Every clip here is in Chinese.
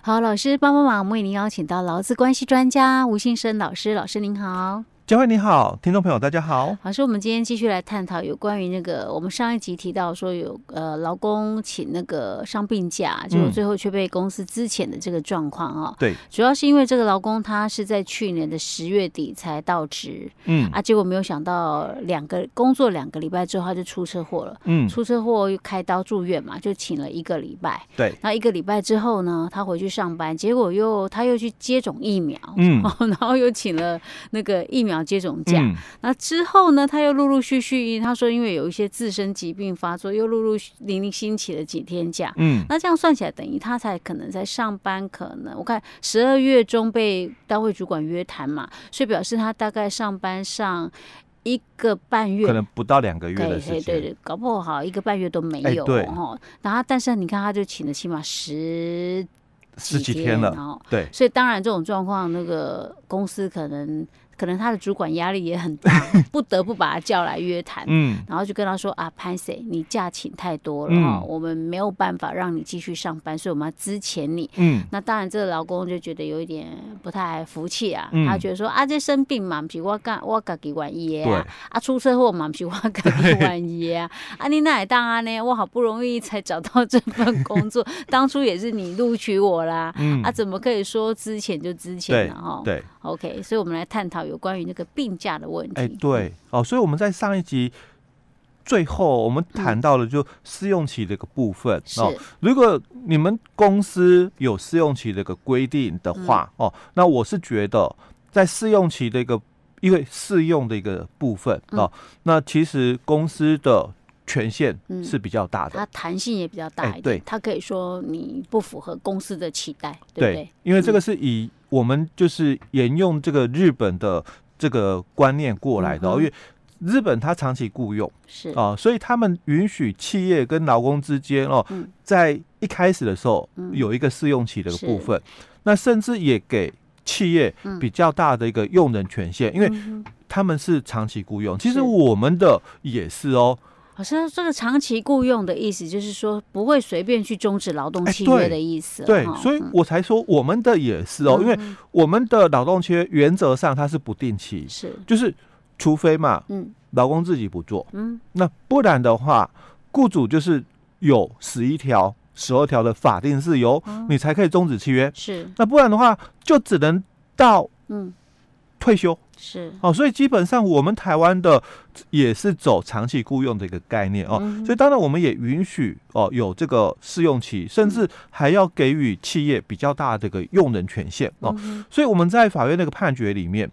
好，老师帮帮忙，为您邀请到劳资关系专家吴信生老师，老师您好。佳慧你好，听众朋友大家好。老师，我们今天继续来探讨有关于那个我们上一集提到说有呃劳工请那个伤病假，结果最后却被公司资遣的这个状况啊。对，主要是因为这个劳工他是在去年的十月底才到职，嗯啊，结果没有想到两个工作两个礼拜之后他就出车祸了，嗯，出车祸又开刀住院嘛，就请了一个礼拜。对，那一个礼拜之后呢，他回去上班，结果又他又去接种疫苗，嗯，然后又请了那个疫苗。接种假，嗯、那之后呢，他又陆陆续续，他说因为有一些自身疾病发作，又陆陆零零星起了几天假。嗯，那这样算起来，等于他才可能在上班，可能我看十二月中被单位主管约谈嘛，所以表示他大概上班上一个半月，可能不到两个月的时间，对对，搞不好一个半月都没有。对，然后但是你看，他就请了起码十十几天了，对，所以当然这种状况，那个公司可能。可能他的主管压力也很大，不得不把他叫来约谈，嗯，然后就跟他说啊，潘 Sir，你假请太多了哈，嗯、我们没有办法让你继续上班，所以我们要资遣你，嗯，那当然这个老公就觉得有一点不太服气啊，嗯、他觉得说啊，这生病嘛，不是我干我自己愿意的啊，对啊，出车祸嘛，不是我自己愿意的啊，啊，你哪会当啊呢？我好不容易才找到这份工作，当初也是你录取我啦，嗯、啊，怎么可以说之前就之前了哈？对。OK，所以，我们来探讨有关于那个病假的问题。哎，对，哦，所以我们在上一集最后，我们谈到了就试用期这个部分。嗯、哦，如果你们公司有试用期这个规定的话，嗯、哦，那我是觉得在试用期的一个因为试用的一个部分，嗯、哦，那其实公司的权限是比较大的，它弹性也比较大一点。它可以说你不符合公司的期待，对不对？对，因为这个是以。我们就是沿用这个日本的这个观念过来的，因为日本它长期雇佣是。啊，所以他们允许企业跟劳工之间哦，在一开始的时候有一个试用期的部分，那甚至也给企业比较大的一个用人权限，因为他们是长期雇佣。其实我们的也是哦。好像这个长期雇佣的意思，就是说不会随便去终止劳动契约的意思。对，所以我才说我们的也是哦，因为我们的劳动契约原则上它是不定期，是。就是除非嘛，嗯，劳工自己不做，嗯，那不然的话，雇主就是有十一条、十二条的法定事由，你才可以终止契约。是，那不然的话，就只能到嗯退休。是哦，所以基本上我们台湾的也是走长期雇佣的一个概念哦，嗯、所以当然我们也允许哦有这个试用期，甚至还要给予企业比较大的一个用人权限哦，嗯、所以我们在法院那个判决里面，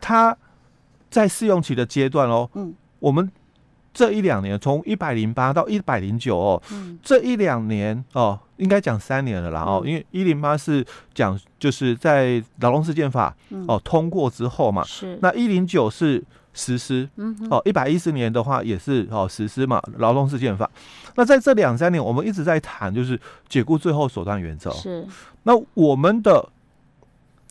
他在试用期的阶段哦，嗯，我们。这一两年，从一百零八到一百零九哦，嗯、这一两年哦，应该讲三年了啦哦，嗯、因为一零八是讲就是在劳动事件法、嗯、哦通过之后嘛，是。那一零九是实施，嗯、哦一百一十年的话也是哦实施嘛劳动事件法，那在这两三年我们一直在谈就是解雇最后手段原则，是。那我们的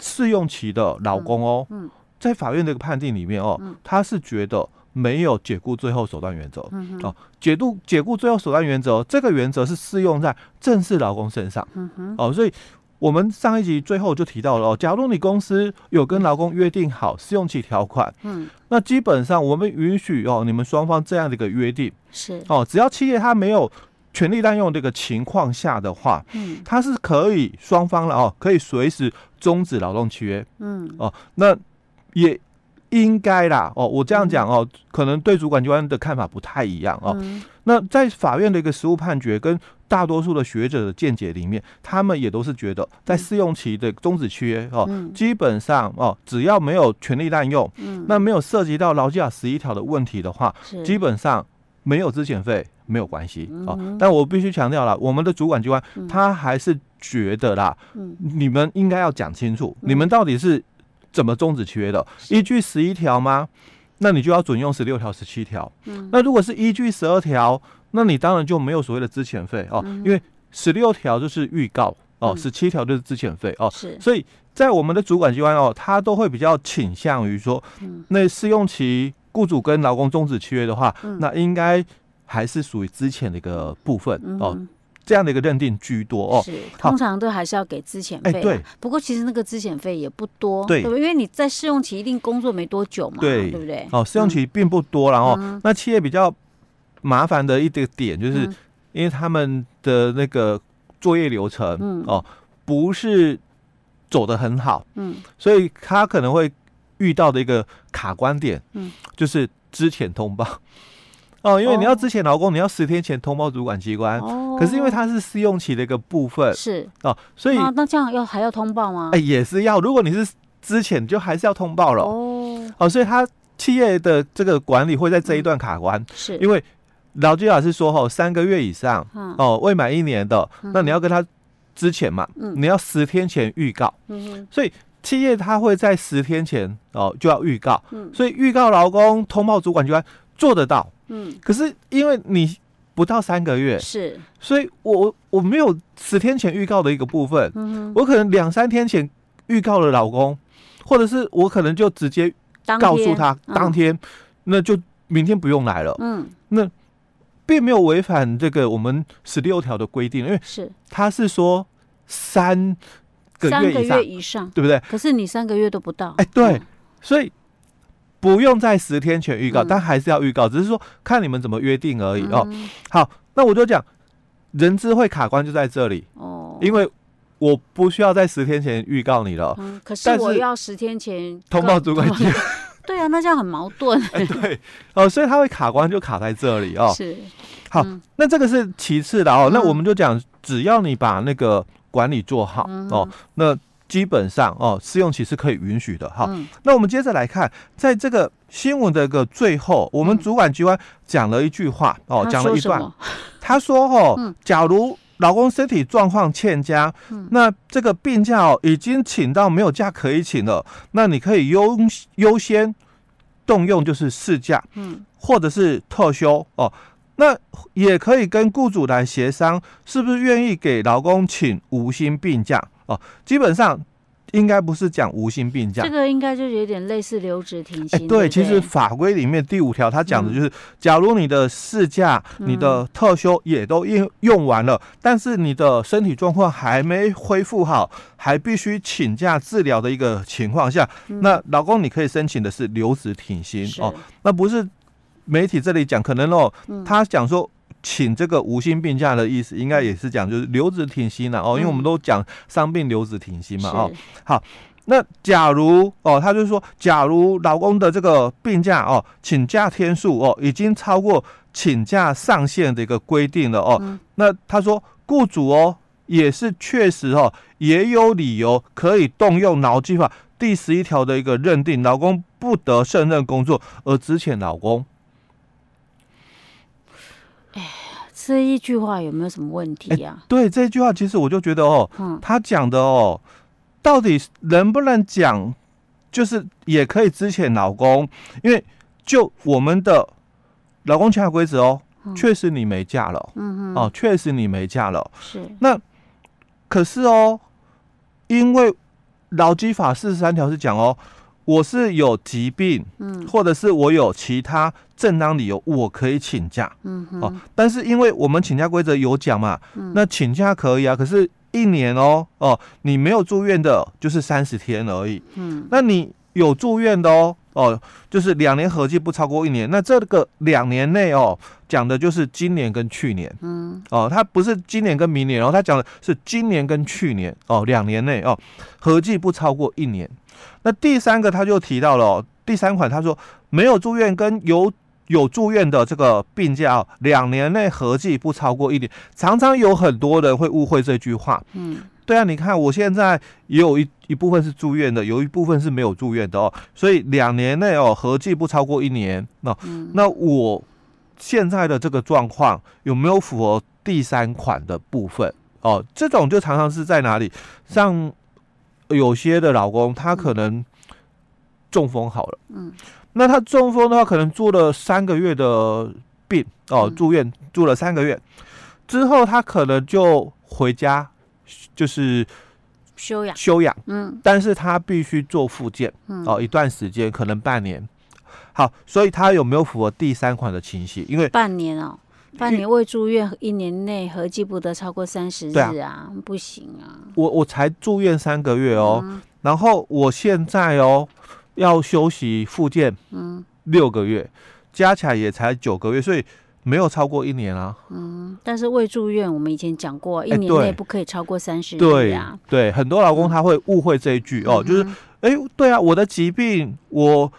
试用期的老公哦，嗯。嗯、在法院这个判定里面哦，嗯、他是觉得。没有解雇最后手段原则、哦，解雇解雇最后手段原则，这个原则是适用在正式劳工身上。哦，所以我们上一集最后就提到了哦，假如你公司有跟劳工约定好试用期条款，嗯，那基本上我们允许哦，你们双方这样的一个约定。是。哦，只要企业它没有权利滥用这个情况下的话，嗯，它是可以双方了哦，可以随时终止劳动契约，嗯，哦，那也。应该啦，哦，我这样讲哦，嗯、可能对主管机关的看法不太一样哦。嗯、那在法院的一个实务判决跟大多数的学者的见解里面，他们也都是觉得，在试用期的终止契约哦，嗯、基本上哦，只要没有权利滥用，嗯、那没有涉及到劳基法十一条的问题的话，基本上没有资遣费没有关系哦。嗯、但我必须强调了，我们的主管机关他还是觉得啦，嗯、你们应该要讲清楚，嗯、你们到底是。怎么终止契约的？依据十一条吗？那你就要准用十六条、十七条。嗯，那如果是依据十二条，那你当然就没有所谓的资遣费哦，嗯、因为十六条就是预告哦，十七条就是资遣费哦。是，所以在我们的主管机关哦，他都会比较倾向于说，嗯、那试用期雇主跟劳工终止契约的话，嗯、那应该还是属于资遣的一个部分哦。这样的一个认定居多哦。是，通常都还是要给资遣费。对。不过其实那个资遣费也不多，对，因为你在试用期一定工作没多久嘛，对，对不对？哦，试用期并不多，然后那企业比较麻烦的一个点就是，因为他们的那个作业流程，嗯哦，不是走的很好，嗯，所以他可能会遇到的一个卡关点，嗯，就是资遣通报。哦，因为你要之前劳工，你要十天前通报主管机关。哦。可是因为它是试用期的一个部分。是。哦，所以。那这样要还要通报吗？哎，也是要。如果你是之前，就还是要通报了。哦。哦，所以他企业的这个管理会在这一段卡关。是。因为劳基法是说，哦，三个月以上，哦，未满一年的，那你要跟他之前嘛。嗯。你要十天前预告。嗯。所以企业他会在十天前哦就要预告。嗯。所以预告劳工通报主管机关做得到。嗯，可是因为你不到三个月，是，所以我我没有十天前预告的一个部分，嗯，我可能两三天前预告了老公，或者是我可能就直接告诉他当天，那就明天不用来了，嗯，那并没有违反这个我们十六条的规定，因为是。他是说三个月以上，对不对？可是你三个月都不到，哎，对，所以。不用在十天前预告，嗯，但还是要预告，只是说看你们怎么约定而已，嗯，哦。好，那我就讲，人资会卡关就在这里哦，因为我不需要在十天前预告你了，嗯，可是我要十天前通报主管机关。对啊，那这样很矛盾。哎，对哦，所以他会卡关就卡在这里哦。是，好，嗯，那这个是其次的哦，嗯，那我们就讲，只要你把那个管理做好，嗯，哦，那。基本上哦，试用期是可以允许的哈。嗯、那我们接着来看，在这个新闻的一个最后，我们主管机关讲了一句话、嗯、哦，讲了一段。他说哦，嗯、假如老公身体状况欠佳，嗯、那这个病假哦已经请到没有假可以请了，那你可以优优先动用就是事假，嗯，或者是特休哦。那也可以跟雇主来协商，是不是愿意给劳工请无薪病假。哦，基本上应该不是讲无薪病假，这个应该就有点类似留职停薪。哎，对，其实法规里面第五条它讲的就是，假如你的事假、你的特休也都用用完了，但是你的身体状况还没恢复好，还必须请假治疗的一个情况下，那老公你可以申请的是留职停薪哦，那不是媒体这里讲，可能哦，他讲说。请这个无薪病假的意思，应该也是讲就是留职停薪了哦，因为我们都讲伤病留职停薪嘛哦。好，那假如哦，他就是说，假如老公的这个病假哦，请假天数哦，已经超过请假上限的一个规定了哦，那他说雇主哦，也是确实哦，也有理由可以动用劳基法第十一条的一个认定，老公不得胜任工作而资遣劳工。这一句话有没有什么问题呀、啊欸？对，这句话其实我就觉得哦，嗯、他讲的哦，到底能不能讲，就是也可以之前老公，因为就我们的劳工请假规则哦，嗯、确实你没嫁了，嗯哼哦，确实你没嫁了，是那可是哦，因为劳基法四十三条是讲哦。我是有疾病，嗯，或者是我有其他正当理由，我可以请假，哦，但是因为我们请假规则有讲嘛，嗯，那请假可以啊，可是一年哦，哦，你没有住院的，就是三十天而已，嗯，那你有住院的哦，哦，就是两年合计不超过一年，那这个两年内哦，讲的就是今年跟去年，嗯，哦，他不是今年跟明年，然后，他讲的是今年跟去年，哦，两年内哦，合计不超过一年。那第三个他就提到了、哦、第三款，他说没有住院跟有有住院的这个病假、哦，两年内合计不超过一年。常常有很多人会误会这句话。嗯，对啊，你看我现在也有一一部分是住院的，有一部分是没有住院的哦。所以两年内哦合计不超过一年。那、哦嗯、那我现在的这个状况有没有符合第三款的部分？哦，这种就常常是在哪里像。有些的老公，他可能中风好了，嗯，那他中风的话，可能住了三个月的病哦，住院住了三个月之后，他可能就回家，就是休养。休养，嗯，但是他必须做复健，嗯，哦，一段时间，可能半年。好，所以他有没有符合第三款的情形？因为半年哦，半年未住院，一年内合计不得超过三十日啊，啊。不行啊。我我才住院三个月哦，嗯、然后我现在哦要休息复健，嗯，六个月，加起来也才九个月，所以没有超过一年啊。嗯，但是未住院，我们以前讲过，一年内不可以超过三十日啊。对，很多老公他会误会这一句、嗯、哦，就是哎，对啊，我的疾病我。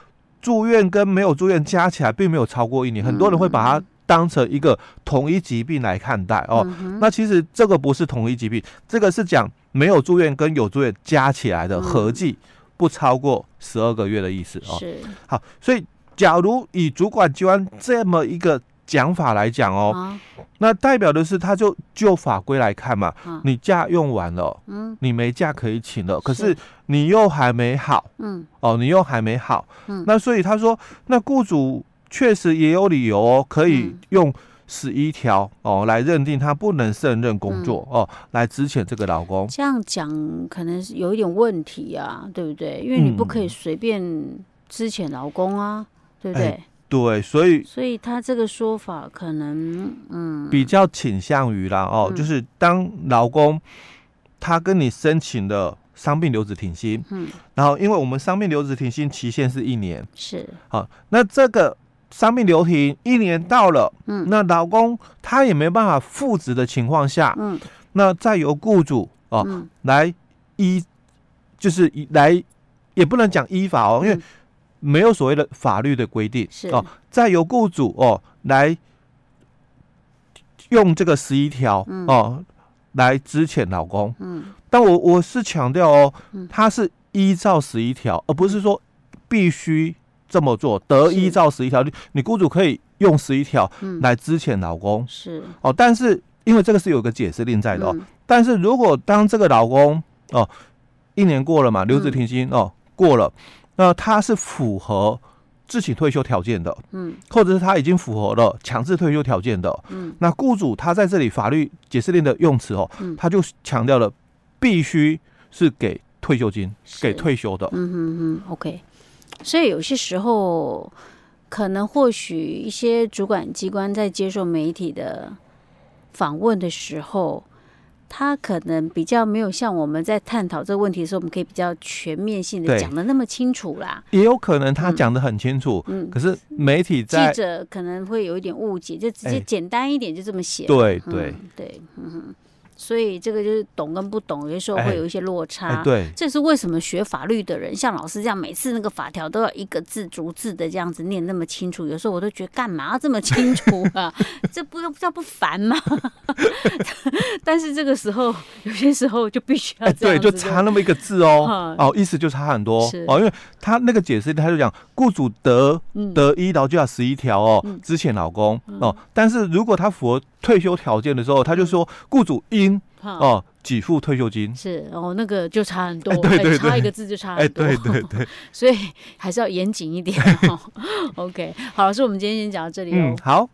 住院跟没有住院加起来并没有超过一年，很多人会把它当成一个同一疾病来看待哦。那其实这个不是同一疾病，这个是讲没有住院跟有住院加起来的合计不超过十二个月的意思哦。是。好，所以假如以主管机关这么一个。讲法来讲哦，啊、那代表的是，他就就法规来看嘛，啊、你假用完了，嗯，你没假可以请了，可是你又还没好，嗯，哦，你又还没好，嗯，那所以他说，那雇主确实也有理由哦，可以用十一条哦来认定他不能胜任工作、嗯、哦，来支遣这个劳工。这样讲可能是有一点问题啊，对不对？因为你不可以随便支遣劳工啊，对不对？欸对，所以所以他这个说法可能嗯。比较倾向于啦哦，嗯、就是当劳工他跟你申请的伤病留职停薪，嗯，然后因为我们伤病留职停薪期限是一年，是。好，那这个伤病留停一年到了，嗯，那劳工他也没办法复职的情况下，嗯，那再由雇主哦、嗯、来依就是来也不能讲依法哦，因为。没有所谓的法律的规定是哦，再由雇主哦来用这个十一条哦来支遣老公。嗯，但我我是强调哦，他是依照十一条，而不是说必须这么做，得依照十一条。你你雇主可以用十一条来支遣老公是哦，但是因为这个是有个解释令在的哦。但是如果当这个老公哦一年过了嘛，留职停薪哦过了。那他是符合自请退休条件的，嗯，或者是他已经符合了强制退休条件的，嗯，那雇主他在这里法律解释令的用词哦，嗯，他就强调了必须是给退休金，给退休的，嗯嗯嗯，OK。所以有些时候可能或许一些主管机关在接受媒体的访问的时候。他可能比较没有像我们在探讨这个问题的时候，我们可以比较全面性的讲的那么清楚啦。也有可能他讲的很清楚，嗯，可是媒体在记者可能会有一点误解，就直接简单一点就这么写。对对对，嗯哼。所以这个就是懂跟不懂，有些时候会有一些落差。对，这是为什么学法律的人像老师这样，每次那个法条都要一个字逐字的这样子念那么清楚。有时候我都觉得干嘛要这么清楚啊？这不不叫不烦吗？但是这个时候有些时候就必须要这样、欸、对，就差那么一个字哦，哦，意思就差很多。哦，因为他那个解释他就讲，雇主得得依劳基法十一条哦，之前老公。哦，但是如果他符合退休条件的时候，他就说雇主应。哦，给付退休金是哦，那个就差很多，欸、对对对，差一个字就差很多，欸、对对对，所以还是要严谨一点。OK，好，老师，我们今天先讲到这里哦。嗯，好。